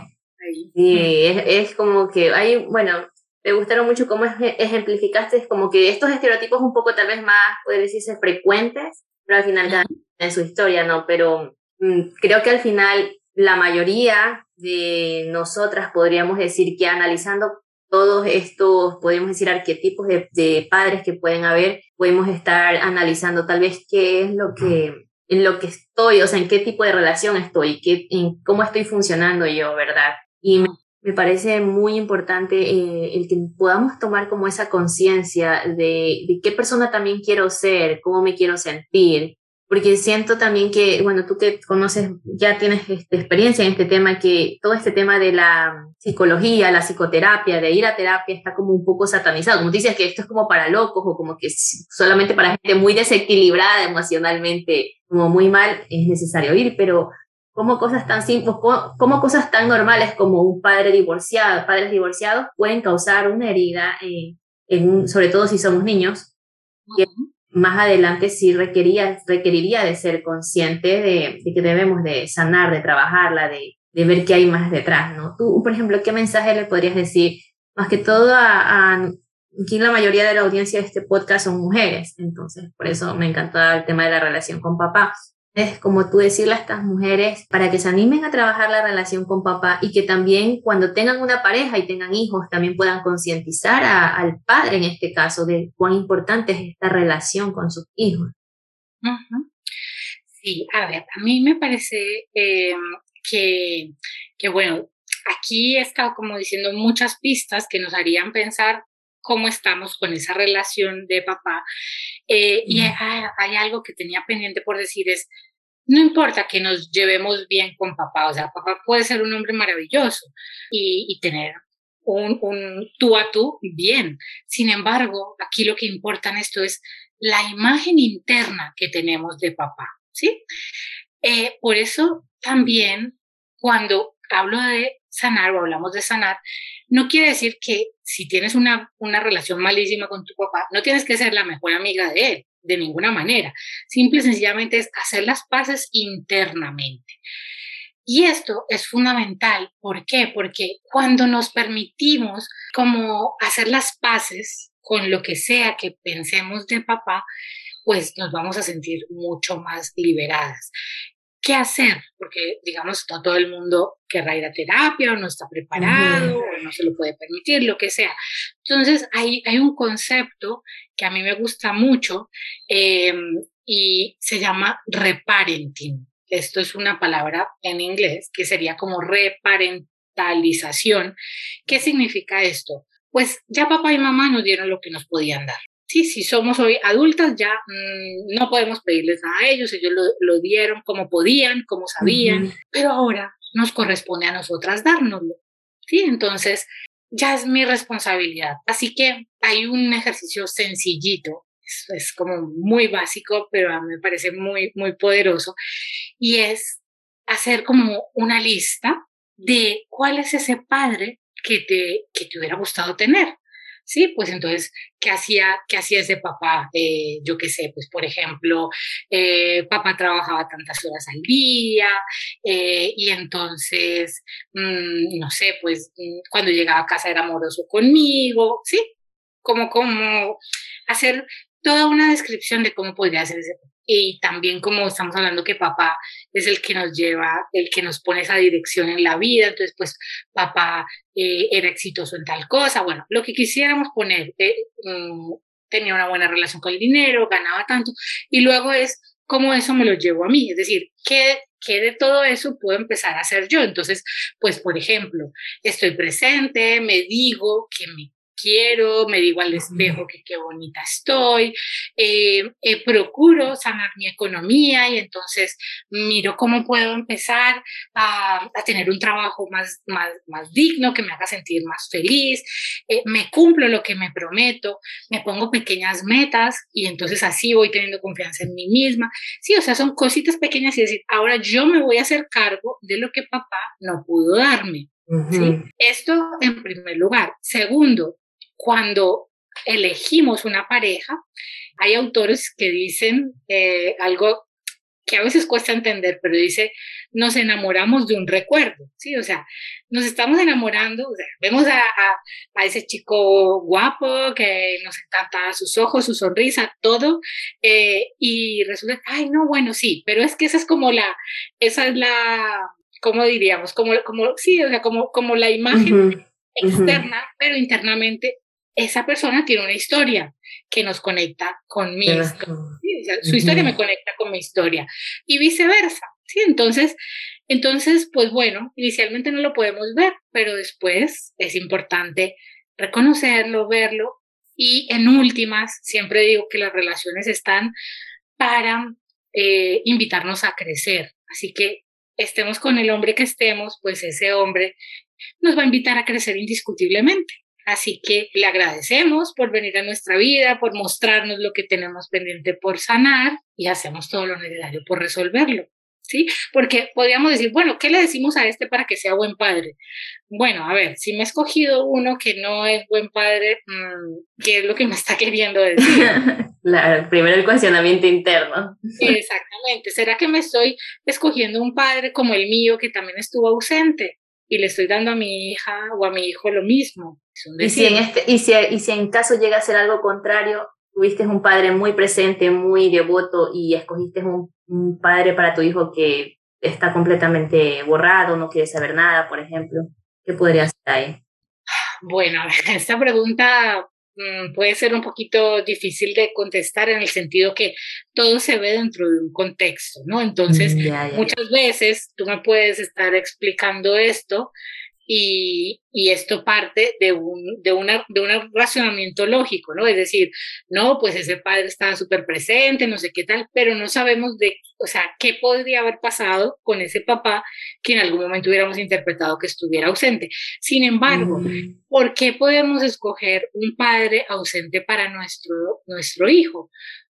Sí, es, es, como que hay, bueno, me gustaron mucho cómo ejemplificaste como que estos estereotipos un poco tal vez más, puede decirse, frecuentes, pero al final cada en su historia, ¿no? Pero mm, creo que al final la mayoría de nosotras podríamos decir que analizando todos estos, podemos decir, arquetipos de, de, padres que pueden haber, podemos estar analizando tal vez qué es lo que, en lo que estoy, o sea, en qué tipo de relación estoy, qué, en cómo estoy funcionando yo, ¿verdad? Y me, me parece muy importante eh, el que podamos tomar como esa conciencia de, de qué persona también quiero ser, cómo me quiero sentir, porque siento también que, bueno, tú que conoces, ya tienes este, experiencia en este tema, que todo este tema de la psicología, la psicoterapia, de ir a terapia, está como un poco satanizado. Como dices, que esto es como para locos o como que solamente para gente muy desequilibrada emocionalmente, como muy mal, es necesario ir, pero como cosas tan simples, como cosas tan normales como un padre divorciado, padres divorciados pueden causar una herida, eh, en sobre todo si somos niños, más adelante sí requería, requeriría de ser consciente de, que debemos de sanar, de trabajarla, de, de, ver qué hay más detrás, ¿no? Tú, por ejemplo, ¿qué mensaje le podrías decir? Más que todo a, a aquí la mayoría de la audiencia de este podcast son mujeres, entonces por eso me encantó el tema de la relación con papá es como tú decirle a estas mujeres para que se animen a trabajar la relación con papá y que también cuando tengan una pareja y tengan hijos también puedan concientizar al padre en este caso de cuán importante es esta relación con sus hijos. Sí, a ver, a mí me parece em, que, que, bueno, aquí he estado como diciendo muchas pistas que nos harían pensar cómo estamos con esa relación de papá. Eh, y hay, algo que tenía pendiente por decir es, no importa que nos llevemos bien con papá, o sea, papá puede ser un hombre maravilloso y, tener un, un, tú a tú bien. Sin embargo, aquí lo que importa en esto es la imagen interna que tenemos de papá, ¿sí? Eh, por eso también cuando hablo de sanar o hablamos de sanar, no quiere decir que si tienes una, una relación malísima con tu papá, no tienes que ser la mejor amiga de él, de ninguna manera. Simple y sencillamente es hacer las paces internamente. Y esto es fundamental. ¿Por qué? Porque cuando nos permitimos como hacer las paces con lo que sea que pensemos de papá, pues nos vamos a sentir mucho más liberadas qué hacer, porque digamos, no todo el mundo querrá ir a terapia o no está preparado o no se lo puede permitir, lo que sea. Entonces, hay, hay un concepto que a mí me gusta mucho em, y se llama reparenting. Esto es una palabra en inglés que sería como reparentalización. ¿Qué significa esto? Pues ya papá y mamá nos dieron lo que nos podían dar sí, si somos hoy adultas, ya mm, no podemos pedirles nada a ellos, ellos lo, dieron como podían, como sabían, pero ahora nos corresponde a nosotras dárnoslo. Sí, entonces ya es mi responsabilidad. Así que hay un ejercicio sencillito, es, es como muy básico, pero a mí me parece muy, muy poderoso, y es hacer como una lista de cuál es ese padre que te, que te hubiera gustado tener. Sí, pues entonces, ¿qué hacía, qué hacía ese papá? Eh, yo qué sé, pues por ejemplo, eh, papá trabajaba tantas horas al día eh, y entonces, mm, no sé, pues mm, cuando llegaba a casa era amoroso conmigo, ¿sí? Como, como hacer toda una descripción de cómo podría ser ese papá y también como estamos hablando que papá es el que nos lleva, el que nos pone esa dirección en la vida, entonces pues papá eh, era exitoso en tal cosa, bueno, lo que quisiéramos poner, eh, mm, tenía una buena relación con el dinero, ganaba tanto, y luego es cómo eso me lo llevo a mí, es decir, ¿qué, qué de todo eso puedo empezar a hacer yo? Entonces, pues por ejemplo, estoy presente, me digo que me quiero, me digo al espejo que qué bonita estoy, eh, eh, procuro sanar mi economía y entonces miro cómo puedo empezar a, tener un trabajo más, más, más, digno, que me haga sentir más feliz, eh, me cumplo lo que me prometo, me pongo pequeñas metas y entonces así voy teniendo confianza en mí misma. Sí, o sea, son cositas pequeñas y decir, ahora yo me voy a hacer cargo de lo que papá no pudo darme. ¿Sí? Esto en primer lugar. Segundo, cuando elegimos una pareja, hay autores que dicen eh, algo que a veces cuesta entender, pero dice, nos enamoramos de un recuerdo, ¿sí? O sea, nos estamos enamorando, o sea, vemos a, a, ese chico guapo que nos encanta sus ojos, su sonrisa, todo, eh, y resulta, ay, no, bueno, sí, pero es que esa es como la, esa es la, ¿cómo diríamos? Como, como sí, o sea, como, como la imagen externa, pero internamente esa persona tiene una historia que nos conecta con mi historia. su historia me conecta con mi historia y viceversa. ¿sí? Entonces, entonces, pues bueno, inicialmente no lo podemos ver, pero después es importante reconocerlo, verlo y en últimas, siempre digo que las relaciones están para eh, invitarnos a crecer. Así que estemos con el hombre que estemos, pues ese hombre nos va a invitar a crecer indiscutiblemente. Así que le agradecemos por venir a nuestra vida, por mostrarnos lo que tenemos pendiente por sanar y hacemos todo lo necesario por resolverlo. ¿Sí? Porque podríamos decir, bueno, ¿qué le decimos a este para que sea buen padre? Bueno, a ver, si me he escogido uno que no es buen padre, mm, ¿qué es lo que me está queriendo decir? Claro, primero el cuestionamiento interno. Exactamente. ¿Será que me estoy escogiendo un padre como el mío que también estuvo ausente? Y le estoy dando a mi hija o a mi hijo lo mismo. Y si, en este, y, si, y si en caso llega a ser algo contrario, tuviste un padre muy presente, muy devoto y escogiste un, un padre para tu hijo que está completamente borrado, no quiere saber nada, por ejemplo, ¿qué podría hacer ahí? Bueno, esta pregunta puede ser un poquito difícil de contestar en el sentido que todo se ve dentro de un contexto, ¿no? Entonces, mm, muchas veces tú me puedes estar explicando esto y, y, esto parte de un, de, una, de un racionamiento lógico, ¿no? Es decir, no, pues ese padre estaba súper presente, no sé qué tal, pero no sabemos de, o sea, qué podría haber pasado con ese papá que en algún momento hubiéramos interpretado que estuviera ausente. Sin embargo, mm. ¿por qué podemos escoger un padre ausente para nuestro, nuestro hijo?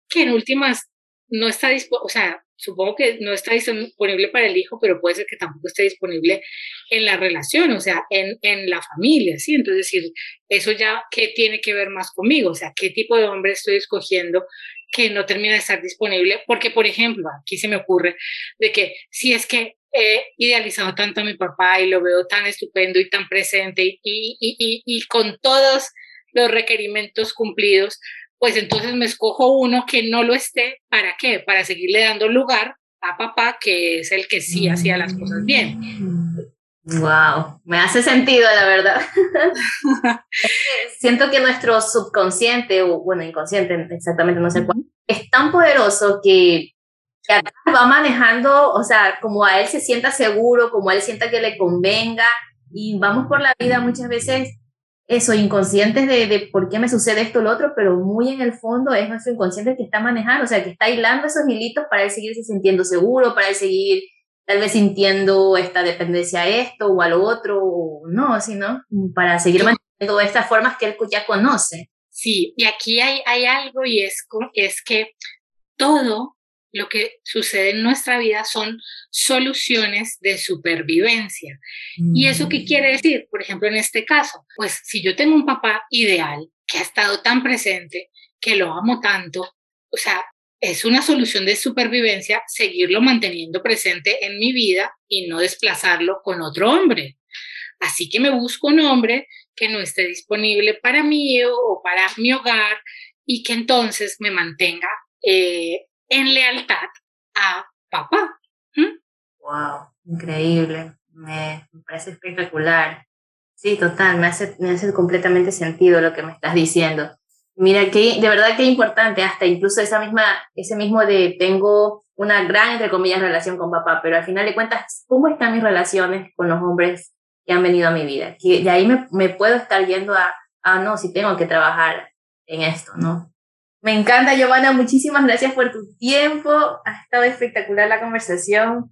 Que en últimas no está dispuesto, o sea, supongo que no está disponible para el hijo, pero puede ser que tampoco esté disponible en la relación, o sea, en, en la familia, ¿sí? Entonces, decir, eso ya, ¿qué tiene que ver más conmigo? O sea, ¿qué tipo de hombre estoy escogiendo que no termina de estar disponible? Porque, por ejemplo, aquí se me ocurre de que si es que he idealizado tanto a mi papá y lo veo tan estupendo y tan presente y, y, y con todos los requerimientos cumplidos, pues entonces me escojo uno que no lo esté. ¿Para qué? Para seguirle dando lugar a papá, que es el que sí hacía las cosas bien. Wow, me hace sentido, la verdad. Siento que nuestro subconsciente, o bueno, inconsciente, exactamente no sé cuál, es tan poderoso que, que va manejando, o sea, como a él se sienta seguro, como a él sienta que le convenga, y vamos por la vida muchas veces eso, inconscientes de, de, por qué me sucede esto o lo otro, pero muy en el fondo es nuestro inconsciente que está manejando, o sea, que está hilando esos hilitos para él seguirse sintiendo seguro, para él seguir tal vez sintiendo esta dependencia a esto o a lo otro, o no, sino para seguir manteniendo estas formas que él ya conoce. Sí, y aquí hay, hay algo y es, es que todo lo que sucede en nuestra vida son soluciones de supervivencia. ¿Y eso qué quiere decir? Por ejemplo, en este caso, pues si yo tengo un papá ideal que ha estado tan presente, que lo amo tanto, o sea, es una solución de supervivencia seguirlo manteniendo presente en mi vida y no desplazarlo con otro hombre. Así que me busco un hombre que no esté disponible para mí o para mi hogar y que entonces me mantenga eh, en lealtad a papá. Wow, increíble. Me, parece espectacular. Sí, total, me hace, me hace completamente sentido lo que me estás diciendo. Mira, que de verdad que importante, hasta incluso esa misma, ese mismo de tengo una gran, entre comillas, relación con papá, pero al final de cuentas, ¿cómo están mis relaciones con los hombres que han venido a mi vida? Que de ahí me, me puedo estar yendo a, ah, no, si tengo que trabajar en esto, ¿no? Me encanta, Giovanna. Muchísimas gracias por tu tiempo. Ha estado espectacular la conversación.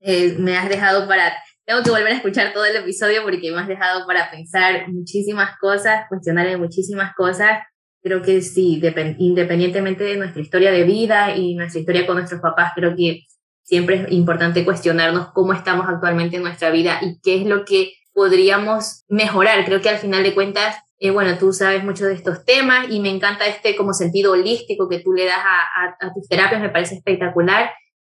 Eh, me has dejado para... Tengo que volver a escuchar todo el episodio porque me has dejado para pensar muchísimas cosas, cuestionar muchísimas cosas. Creo que sí, independientemente de nuestra historia de vida y nuestra historia con nuestros papás, creo que siempre es importante cuestionarnos cómo estamos actualmente en nuestra vida y qué es lo que podríamos mejorar. Creo que al final de cuentas eh, bueno, tú sabes mucho de estos temas y me encanta este como sentido holístico que tú le das a, tus terapias, me parece espectacular,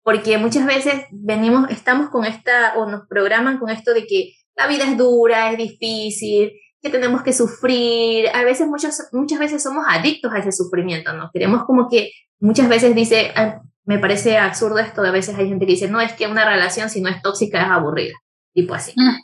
porque muchas veces venimos, estamos con esta, o nos programan con esto de que la vida es dura, es difícil, que tenemos que sufrir. A veces, muchas, muchas veces somos adictos a ese sufrimiento, ¿no? Queremos como que muchas veces dice, me parece absurdo esto, a veces hay gente que dice, no, es que una relación si no es tóxica es aburrida, tipo así. Mm,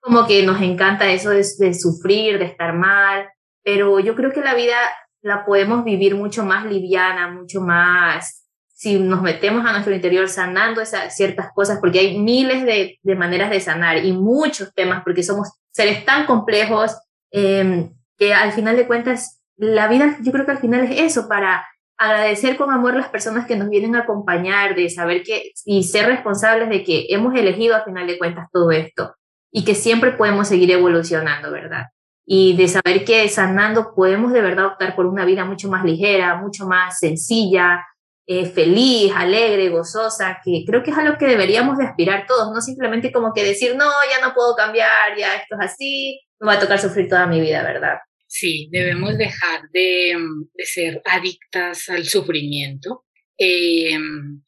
como que nos encanta eso de, de sufrir, de estar mal, pero yo creo que la vida la podemos vivir mucho más liviana, mucho más si nos metemos a nuestro interior sanando esas ciertas cosas, porque hay miles de, de maneras de sanar y muchos temas, porque somos seres tan complejos em, que al final de cuentas, la vida yo creo que al final es eso, para agradecer con amor las personas que nos vienen a acompañar, de saber que y ser responsables de que hemos elegido al final de cuentas todo esto y que siempre podemos seguir evolucionando, ¿verdad? Y de saber que sanando podemos de verdad optar por una vida mucho más ligera, mucho más sencilla, eh, feliz, alegre, gozosa, que creo que es a lo que deberíamos de aspirar todos, no simplemente como que decir, no, ya no puedo cambiar, ya esto es así, me va a tocar sufrir toda mi vida, ¿verdad? Sí, debemos dejar de, de ser adictas al sufrimiento, eh,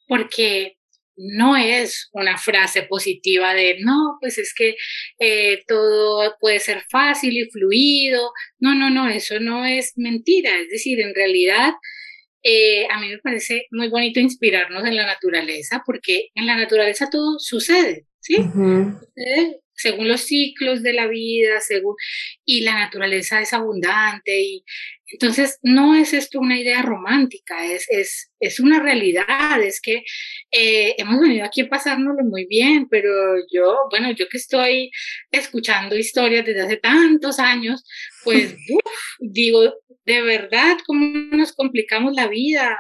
porque no es una frase positiva de, no, pues es que eh, todo puede ser fácil y fluido. No, no, no, eso no es mentira. Es decir, en realidad eh, a mí me parece muy bonito inspirarnos en la naturaleza, porque en la naturaleza todo sucede, ¿sí? Sucede según los ciclos de la vida, según, y la naturaleza es abundante, y entonces no es esto una idea romántica, es, es, es una realidad, es que eh, hemos venido aquí a pasárnoslo muy bien, pero yo, bueno, yo que estoy escuchando historias desde hace tantos años, pues digo, de verdad, cómo nos complicamos la vida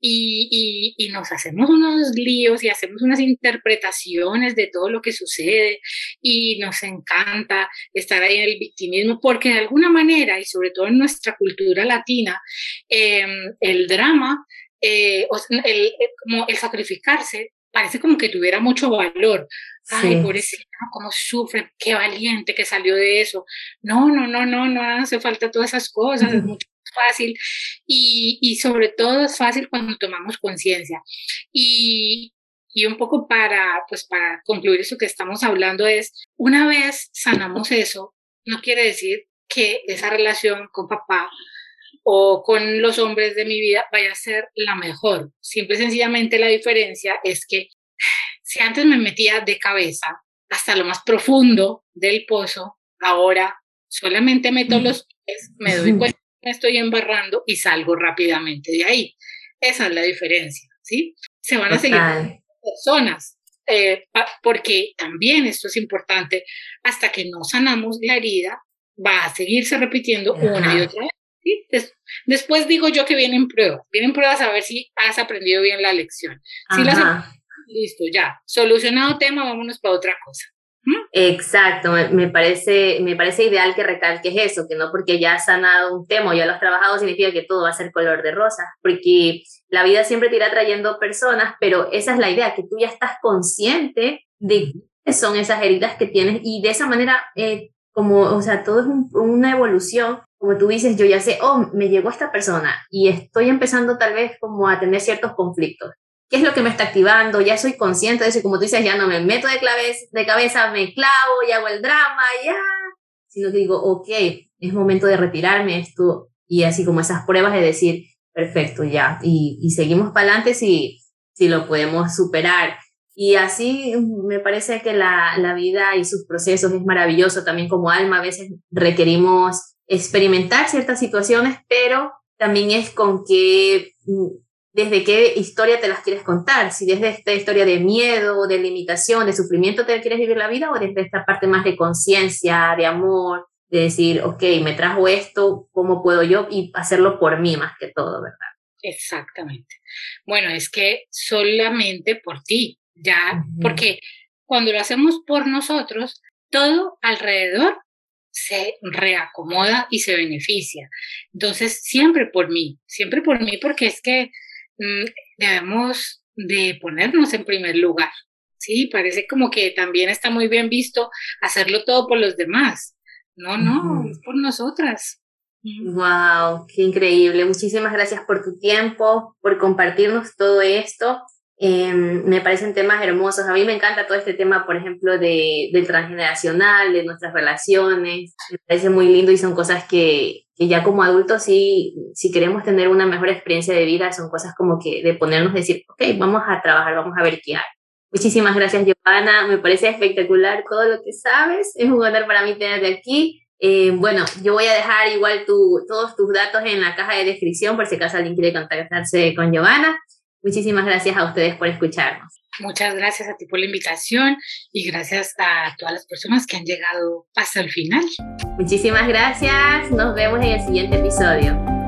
y, y, nos hacemos unos líos y hacemos unas interpretaciones de todo lo que sucede y nos encanta estar ahí en el victimismo porque de alguna manera y sobre todo en nuestra cultura latina, em, el drama, eh, el, como el sacrificarse parece como que tuviera mucho valor. Ay, por pobrecito, cómo sufre, qué valiente que salió de eso. No, no, no, no, no hace falta todas esas cosas, es mucho más fácil y, y sobre todo es fácil cuando tomamos conciencia. Y, y un poco para, pues para concluir eso que estamos hablando es, una vez sanamos eso, no quiere decir que esa relación con papá o con los hombres de mi vida vaya a ser la mejor. Simple y sencillamente la diferencia es que si antes me metía de cabeza hasta lo más profundo del pozo, ahora solamente meto los pies, me doy cuenta me estoy embarrando y salgo rápidamente de ahí. Esa es la diferencia, ¿sí? Se van a seguir personas, eh, porque también esto es importante, hasta que no sanamos la herida, va a seguirse repitiendo una y otra vez. Después digo yo que vienen pruebas, vienen pruebas a ver si has aprendido bien la lección. Si las listo, ya, solucionado tema, vámonos para otra cosa. Exacto, me, parece, me parece ideal que recalques eso, que no porque ya has sanado un tema o ya lo has trabajado significa que todo va a ser color de rosa, porque la vida siempre te irá trayendo personas, pero esa es la idea, que tú ya estás consciente de qué son esas heridas que tienes y de esa manera, eh, como, o sea, todo es una evolución como tú dices, yo ya sé, oh, me llegó esta persona y estoy empezando tal vez como a tener ciertos conflictos. ¿Qué es lo que me está activando? Ya soy consciente de eso y como tú dices, ya no me meto de, claves, de cabeza, me clavo y hago el drama, ya. Sino que digo, ok, es momento de retirarme esto y así como esas pruebas de decir, perfecto, ya. Y, y seguimos para adelante si, si lo podemos superar. Y así me parece que la, la vida y sus procesos es maravilloso. También como alma a veces requerimos experimentar ciertas situaciones, pero también es con qué, mm, desde qué historia te las quieres contar, si desde esta historia de miedo, de limitación, de sufrimiento te quieres vivir la vida o desde esta parte más de conciencia, de amor, de decir, ok, me trajo esto, ¿cómo puedo yo? Y hacerlo por mí más que todo, ¿verdad? Exactamente. Bueno, es que solamente por ti, ya, porque cuando lo hacemos por nosotros, todo alrededor se reacomoda y se beneficia. Entonces, siempre por mí, siempre por mí, porque es que debemos de ponernos en primer lugar. Sí, parece como que también está muy bien visto hacerlo todo por los demás. No, no, es por nosotras. Wow, qué increíble. Muchísimas gracias por tu tiempo, por compartirnos todo esto. Em, me parecen temas hermosos. A mí me encanta todo este tema, por ejemplo, de, del transgeneracional, de nuestras relaciones. Me parece muy lindo y son cosas que, que ya como adultos, sí, si queremos tener una mejor experiencia de vida, son cosas como que de ponernos decir, ok, vamos a trabajar, vamos a ver qué hay. Muchísimas gracias, Giovanna. Me parece espectacular todo lo que sabes. Es un honor para mí tenerte aquí. Eh, bueno, yo voy a dejar igual tu, todos tus datos en la caja de descripción por si acaso alguien quiere contactarse con Giovanna. Muchísimas gracias a ustedes por escucharnos. Muchas gracias a ti por la invitación y gracias a todas las personas que han llegado hasta el final. Muchísimas gracias. Nos vemos en el siguiente episodio.